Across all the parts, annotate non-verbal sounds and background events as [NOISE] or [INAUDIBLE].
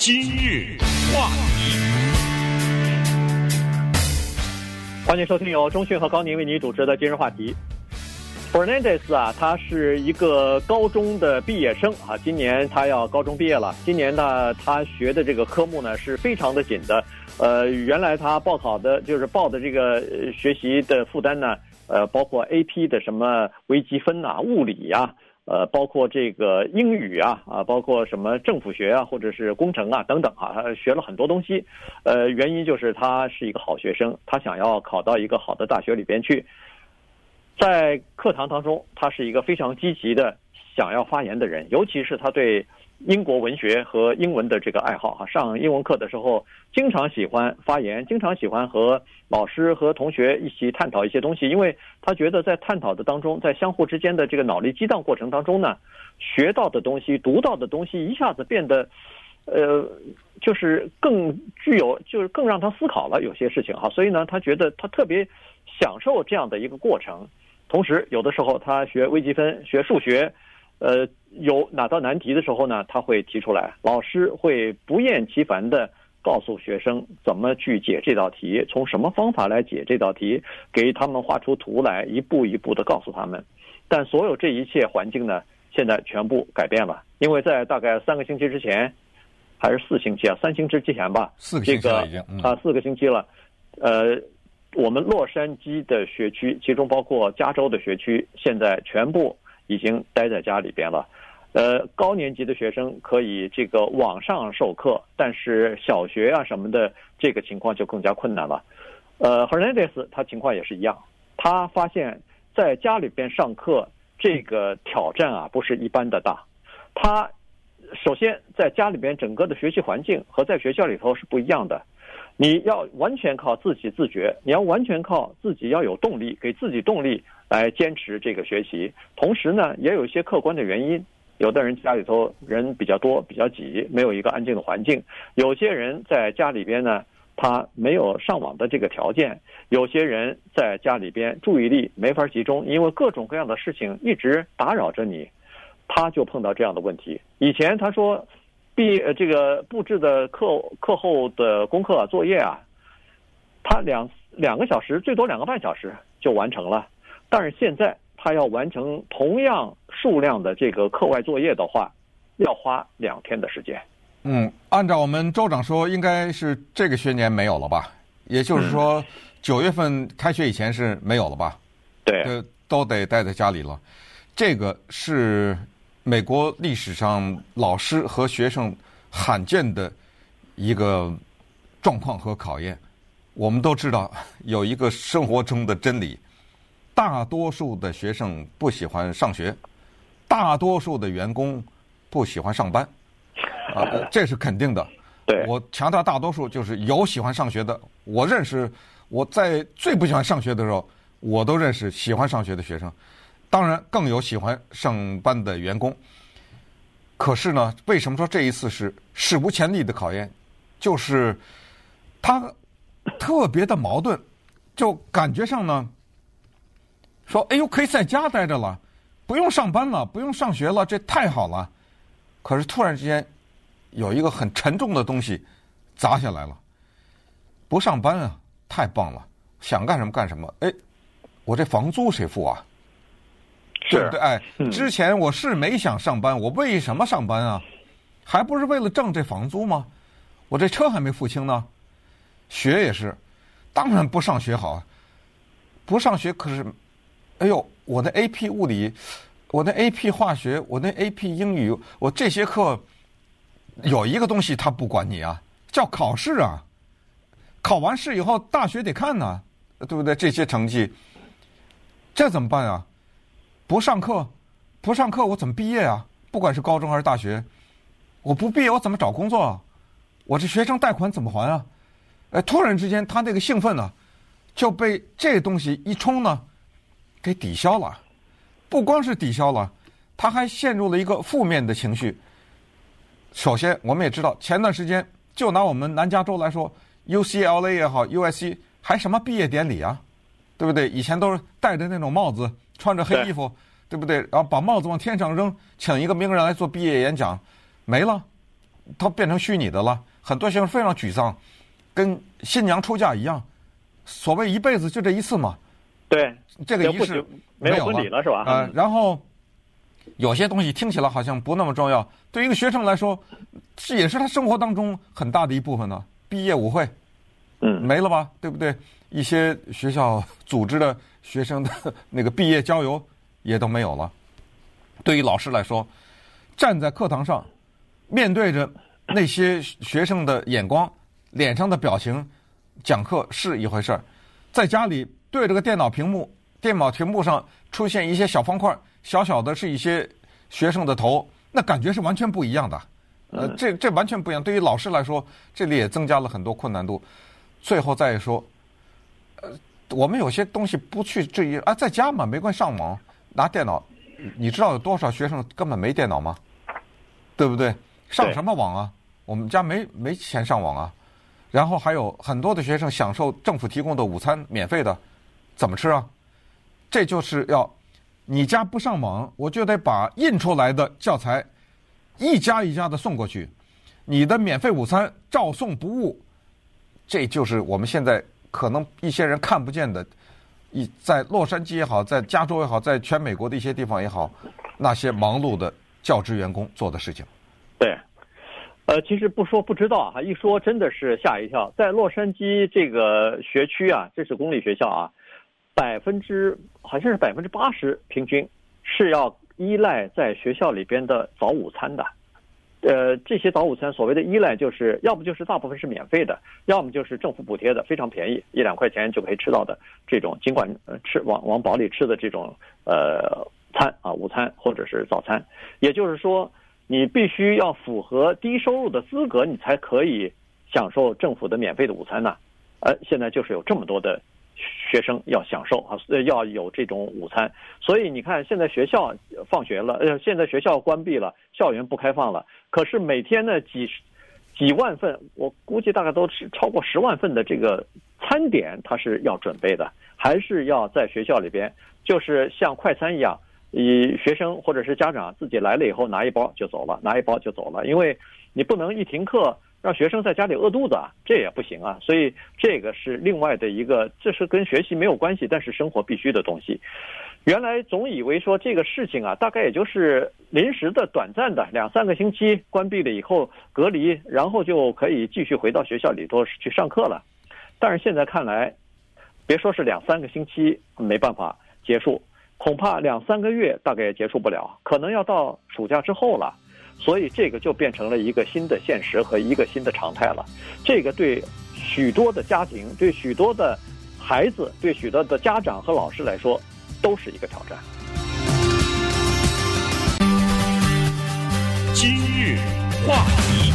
今日话题，欢迎收听由中讯和高宁为你主持的今日话题。Fernandez 啊，他是一个高中的毕业生啊，今年他要高中毕业了。今年呢，他学的这个科目呢是非常的紧的。呃，原来他报考的就是报的这个学习的负担呢，呃，包括 AP 的什么微积分呐、物理呀。呃，包括这个英语啊，啊，包括什么政府学啊，或者是工程啊等等啊，他学了很多东西。呃，原因就是他是一个好学生，他想要考到一个好的大学里边去。在课堂当中，他是一个非常积极的想要发言的人，尤其是他对。英国文学和英文的这个爱好哈，上英文课的时候经常喜欢发言，经常喜欢和老师和同学一起探讨一些东西，因为他觉得在探讨的当中，在相互之间的这个脑力激荡过程当中呢，学到的东西、读到的东西一下子变得，呃，就是更具有，就是更让他思考了有些事情哈，所以呢，他觉得他特别享受这样的一个过程，同时有的时候他学微积分、学数学。呃，有哪道难题的时候呢，他会提出来，老师会不厌其烦的告诉学生怎么去解这道题，从什么方法来解这道题，给他们画出图来，一步一步的告诉他们。但所有这一切环境呢，现在全部改变了，因为在大概三个星期之前，还是四星期啊，三星期之前吧，四个星期了已经，这个啊，四个星期了。呃，我们洛杉矶的学区，其中包括加州的学区，现在全部。已经待在家里边了，呃，高年级的学生可以这个网上授课，但是小学啊什么的这个情况就更加困难了。呃，Hernandez 他情况也是一样，他发现在家里边上课这个挑战啊不是一般的大。他首先在家里边整个的学习环境和在学校里头是不一样的。你要完全靠自己自觉，你要完全靠自己要有动力，给自己动力来坚持这个学习。同时呢，也有一些客观的原因，有的人家里头人比较多，比较挤，没有一个安静的环境；有些人在家里边呢，他没有上网的这个条件；有些人在家里边注意力没法集中，因为各种各样的事情一直打扰着你，他就碰到这样的问题。以前他说。毕呃，这个布置的课课后的功课作业啊，他两两个小时，最多两个半小时就完成了。但是现在他要完成同样数量的这个课外作业的话，要花两天的时间。嗯，按照我们州长说，应该是这个学年没有了吧？也就是说，九月份开学以前是没有了吧？对，都得待在家里了。这个是。美国历史上老师和学生罕见的一个状况和考验。我们都知道有一个生活中的真理：大多数的学生不喜欢上学，大多数的员工不喜欢上班。啊，[LAUGHS] 这是肯定的。对，我强调大多数，就是有喜欢上学的。我认识我在最不喜欢上学的时候，我都认识喜欢上学的学生。当然，更有喜欢上班的员工。可是呢，为什么说这一次是史无前例的考验？就是他特别的矛盾，就感觉上呢，说：“哎呦，可以在家待着了，不用上班了，不用上学了，这太好了。”可是突然之间，有一个很沉重的东西砸下来了。不上班啊，太棒了，想干什么干什么。哎，我这房租谁付啊？对不对？哎，之前我是没想上班，我为什么上班啊？还不是为了挣这房租吗？我这车还没付清呢。学也是，当然不上学好。不上学可是，哎呦，我的 AP 物理，我的 AP 化学，我的 AP 英语，我这些课有一个东西他不管你啊，叫考试啊。考完试以后，大学得看呢，对不对？这些成绩，这怎么办啊？不上课，不上课，我怎么毕业啊？不管是高中还是大学，我不毕业，我怎么找工作啊？我这学生贷款怎么还啊？哎，突然之间，他那个兴奋呢，就被这东西一冲呢，给抵消了。不光是抵消了，他还陷入了一个负面的情绪。首先，我们也知道，前段时间就拿我们南加州来说，UCLA 也好，USC 还什么毕业典礼啊？对不对？以前都是戴着那种帽子。穿着黑衣服，对，不对？然后把帽子往天上扔，请一个名人来做毕业演讲，没了，它变成虚拟的了。很多学生非常沮丧，跟新娘出嫁一样。所谓一辈子就这一次嘛。对，这个仪式没有婚礼了是吧？呃，然后有些东西听起来好像不那么重要，对于一个学生来说，这也是他生活当中很大的一部分呢。毕业舞会，嗯，没了吧？对不对？一些学校 [LAUGHS] 组织的学生的 [LAUGHS] 那个毕业郊游也都没有了。对于老师来说，站在课堂上，面对着那些学生的眼光、脸上的表情，讲课是一回事儿，在家里。对着个电脑屏幕，电脑屏幕上出现一些小方块，小小的是一些学生的头，那感觉是完全不一样的。呃，这这完全不一样。对于老师来说，这里也增加了很多困难度。最后再说，呃，我们有些东西不去质疑啊，在家嘛，没关系，上网拿电脑。你知道有多少学生根本没电脑吗？对不对？上什么网啊？我们家没没钱上网啊。然后还有很多的学生享受政府提供的午餐，免费的。怎么吃啊？这就是要你家不上网，我就得把印出来的教材一家一家的送过去。你的免费午餐照送不误。这就是我们现在可能一些人看不见的，一在洛杉矶也好，在加州也好，在全美国的一些地方也好，那些忙碌的教职员工做的事情。对，呃，其实不说不知道哈，一说真的是吓一跳。在洛杉矶这个学区啊，这是公立学校啊。百分之好像是百分之八十，平均是要依赖在学校里边的早午餐的。呃，这些早午餐所谓的依赖，就是要不就是大部分是免费的，要么就是政府补贴的，非常便宜，一两块钱就可以吃到的这种。尽管吃往往饱里吃的这种呃餐啊，午餐或者是早餐，也就是说，你必须要符合低收入的资格，你才可以享受政府的免费的午餐呢。呃，现在就是有这么多的。学生要享受啊，要有这种午餐，所以你看，现在学校放学了，呃，现在学校关闭了，校园不开放了。可是每天呢，几十几万份，我估计大概都是超过十万份的这个餐点，他是要准备的，还是要在学校里边，就是像快餐一样，以学生或者是家长自己来了以后拿一包就走了，拿一包就走了，因为你不能一停课。让学生在家里饿肚子啊，这也不行啊。所以这个是另外的一个，这是跟学习没有关系，但是生活必须的东西。原来总以为说这个事情啊，大概也就是临时的、短暂的，两三个星期关闭了以后隔离，然后就可以继续回到学校里头去上课了。但是现在看来，别说是两三个星期没办法结束，恐怕两三个月大概也结束不了，可能要到暑假之后了。所以这个就变成了一个新的现实和一个新的常态了。这个对许多的家庭、对许多的孩子、对许多的家长和老师来说，都是一个挑战。今日话题，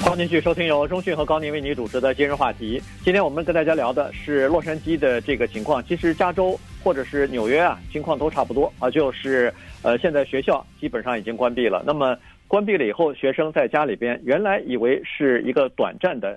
欢迎继续收听由中讯和高宁为您主持的今日话题。今天我们跟大家聊的是洛杉矶的这个情况。其实加州或者是纽约啊，情况都差不多啊，就是。呃，现在学校基本上已经关闭了。那么关闭了以后，学生在家里边，原来以为是一个短暂的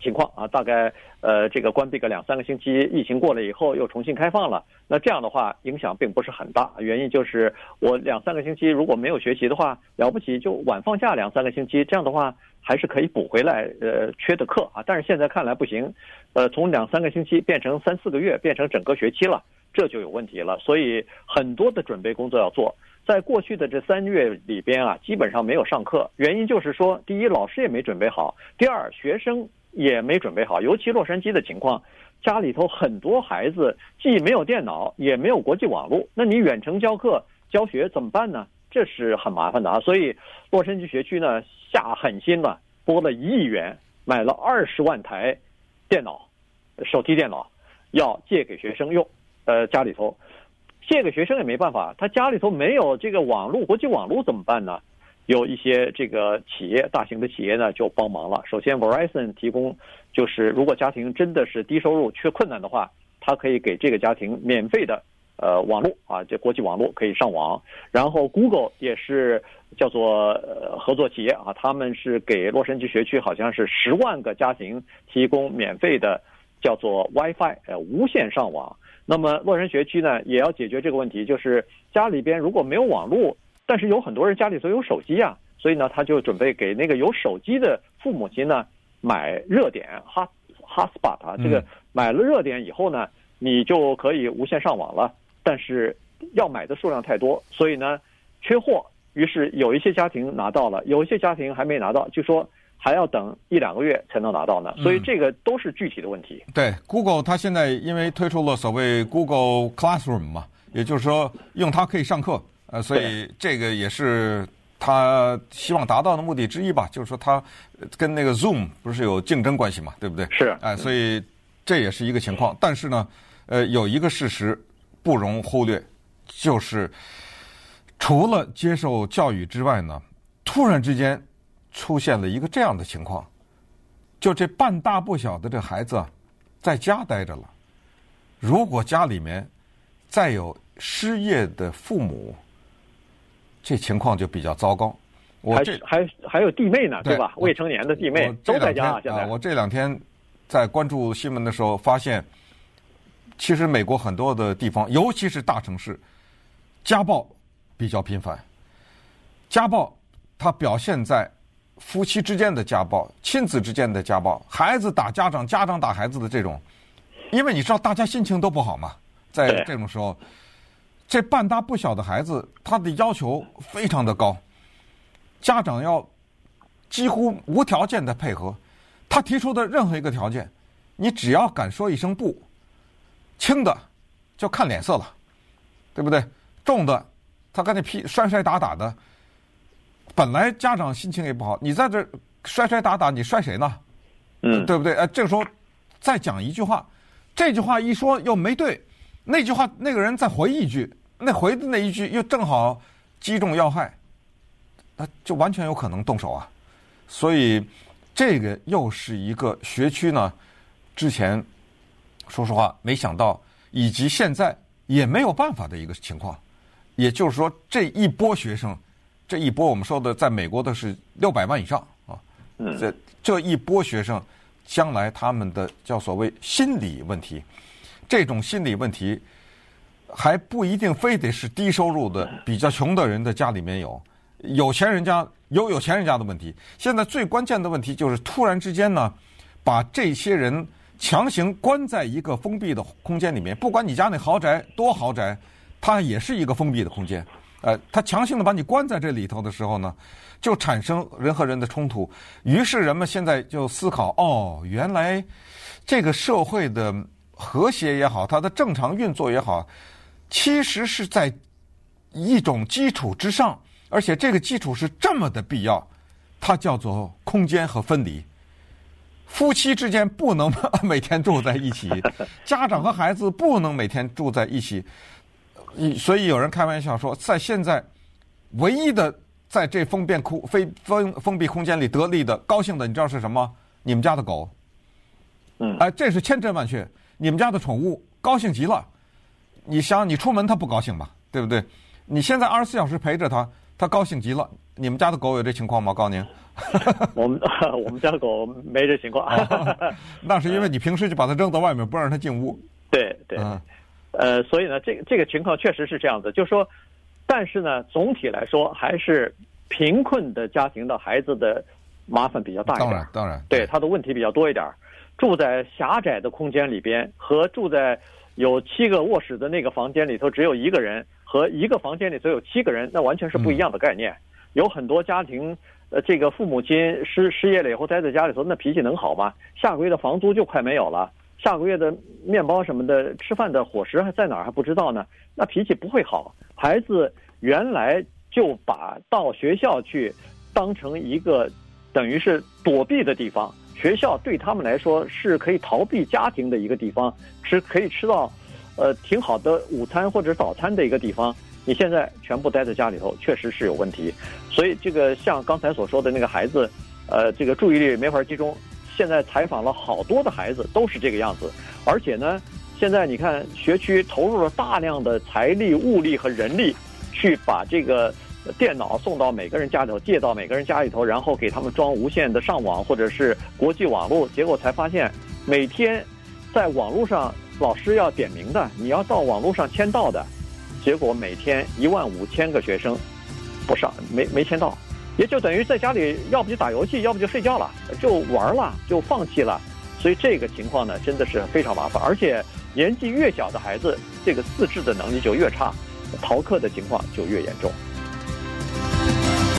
情况啊，大概呃这个关闭个两三个星期，疫情过了以后又重新开放了。那这样的话影响并不是很大，原因就是我两三个星期如果没有学习的话，了不起就晚放假两三个星期，这样的话还是可以补回来呃缺的课啊。但是现在看来不行，呃，从两三个星期变成三四个月，变成整个学期了。这就有问题了，所以很多的准备工作要做。在过去的这三个月里边啊，基本上没有上课，原因就是说，第一，老师也没准备好；第二，学生也没准备好。尤其洛杉矶的情况，家里头很多孩子既没有电脑，也没有国际网络，那你远程教课教学怎么办呢？这是很麻烦的啊。所以，洛杉矶学区呢下狠心了，拨了一亿元买了二十万台电脑，手提电脑，要借给学生用。呃，家里头借给学生也没办法，他家里头没有这个网络，国际网络怎么办呢？有一些这个企业，大型的企业呢就帮忙了。首先，Verizon 提供，就是如果家庭真的是低收入、缺困难的话，他可以给这个家庭免费的呃网络啊，这国际网络可以上网。然后，Google 也是叫做呃合作企业啊，他们是给洛杉矶学区好像是十万个家庭提供免费的叫做 WiFi 呃无线上网。那么洛杉学区呢，也要解决这个问题，就是家里边如果没有网络，但是有很多人家里头有手机啊，所以呢，他就准备给那个有手机的父母亲呢买热点 hot hotspot 啊，这个买了热点以后呢，你就可以无线上网了。但是要买的数量太多，所以呢缺货，于是有一些家庭拿到了，有一些家庭还没拿到，就说还要等一两个月才能拿到呢。所以这个都是具体的问题。嗯、对，Google 它现在因为推出了所谓 Google Classroom 嘛，也就是说用它可以上课，呃，所以这个也是他希望达到的目的之一吧。就是说它跟那个 Zoom 不是有竞争关系嘛，对不对？是。哎、呃，所以这也是一个情况。但是呢，呃，有一个事实不容忽略，就是除了接受教育之外呢，突然之间出现了一个这样的情况，就这半大不小的这孩子在家待着了。如果家里面再有失业的父母，这情况就比较糟糕。我这还还还有弟妹呢，对吧？未成年的弟妹都在家。现在我这两天在关注新闻的时候发现。其实美国很多的地方，尤其是大城市，家暴比较频繁。家暴它表现在夫妻之间的家暴、亲子之间的家暴、孩子打家长、家长打孩子的这种。因为你知道，大家心情都不好嘛，在这种时候，这半大不小的孩子，他的要求非常的高，家长要几乎无条件的配合。他提出的任何一个条件，你只要敢说一声不。轻的就看脸色了，对不对？重的他跟你劈摔摔打打的，本来家长心情也不好，你在这摔摔打打，你摔谁呢？嗯，对不对？呃，这个时候再讲一句话，这句话一说又没对，那句话那个人再回一句，那回的那一句又正好击中要害，那就完全有可能动手啊。所以这个又是一个学区呢，之前。说实话，没想到，以及现在也没有办法的一个情况。也就是说，这一波学生，这一波我们说的，在美国的是六百万以上啊。这这一波学生，将来他们的叫所谓心理问题，这种心理问题还不一定非得是低收入的、比较穷的人的家里面有，有钱人家有有钱人家的问题。现在最关键的问题就是，突然之间呢，把这些人。强行关在一个封闭的空间里面，不管你家那豪宅多豪宅，它也是一个封闭的空间。呃，他强行的把你关在这里头的时候呢，就产生人和人的冲突。于是人们现在就思考：哦，原来这个社会的和谐也好，它的正常运作也好，其实是在一种基础之上，而且这个基础是这么的必要，它叫做空间和分离。夫妻之间不能 [LAUGHS] 每天住在一起，家长和孩子不能每天住在一起，所以有人开玩笑说，在现在唯一的在这封闭空非封封闭空间里得利的高兴的，你知道是什么？你们家的狗，嗯，哎，这是千真万确。你们家的宠物高兴极了，你想你出门它不高兴吧？对不对？你现在二十四小时陪着它，它高兴极了。你们家的狗有这情况吗？告诉您。[LAUGHS] 我们 [LAUGHS] 我们家的狗没这情况，那是因为你平时就把它扔到外面，不让它进屋。对 [LAUGHS] 对，呃，所以呢，这这个情况确实是这样的，就是说，但是呢，总体来说还是贫困的家庭的孩子的麻烦比较大一点。当然当然，对他的问题比较多一点。住在狭窄的空间里边，和住在有七个卧室的那个房间里头只有一个人，和一个房间里头有七个人，那完全是不一样的概念。有很多家庭。呃，这个父母亲失失业了以后待在家里头，那脾气能好吗？下个月的房租就快没有了，下个月的面包什么的，吃饭的伙食还在哪儿还不知道呢，那脾气不会好。孩子原来就把到学校去当成一个等于是躲避的地方，学校对他们来说是可以逃避家庭的一个地方，吃可以吃到呃挺好的午餐或者早餐的一个地方。你现在全部待在家里头，确实是有问题。所以这个像刚才所说的那个孩子，呃，这个注意力没法集中。现在采访了好多的孩子，都是这个样子。而且呢，现在你看学区投入了大量的财力、物力和人力，去把这个电脑送到每个人家里头，借到每个人家里头，然后给他们装无线的上网或者是国际网络。结果才发现，每天在网络上老师要点名的，你要到网络上签到的。结果每天一万五千个学生不上，没没签到，也就等于在家里，要不就打游戏，要不就睡觉了，就玩了，就放弃了。所以这个情况呢，真的是非常麻烦。而且年纪越小的孩子，这个自制的能力就越差，逃课的情况就越严重。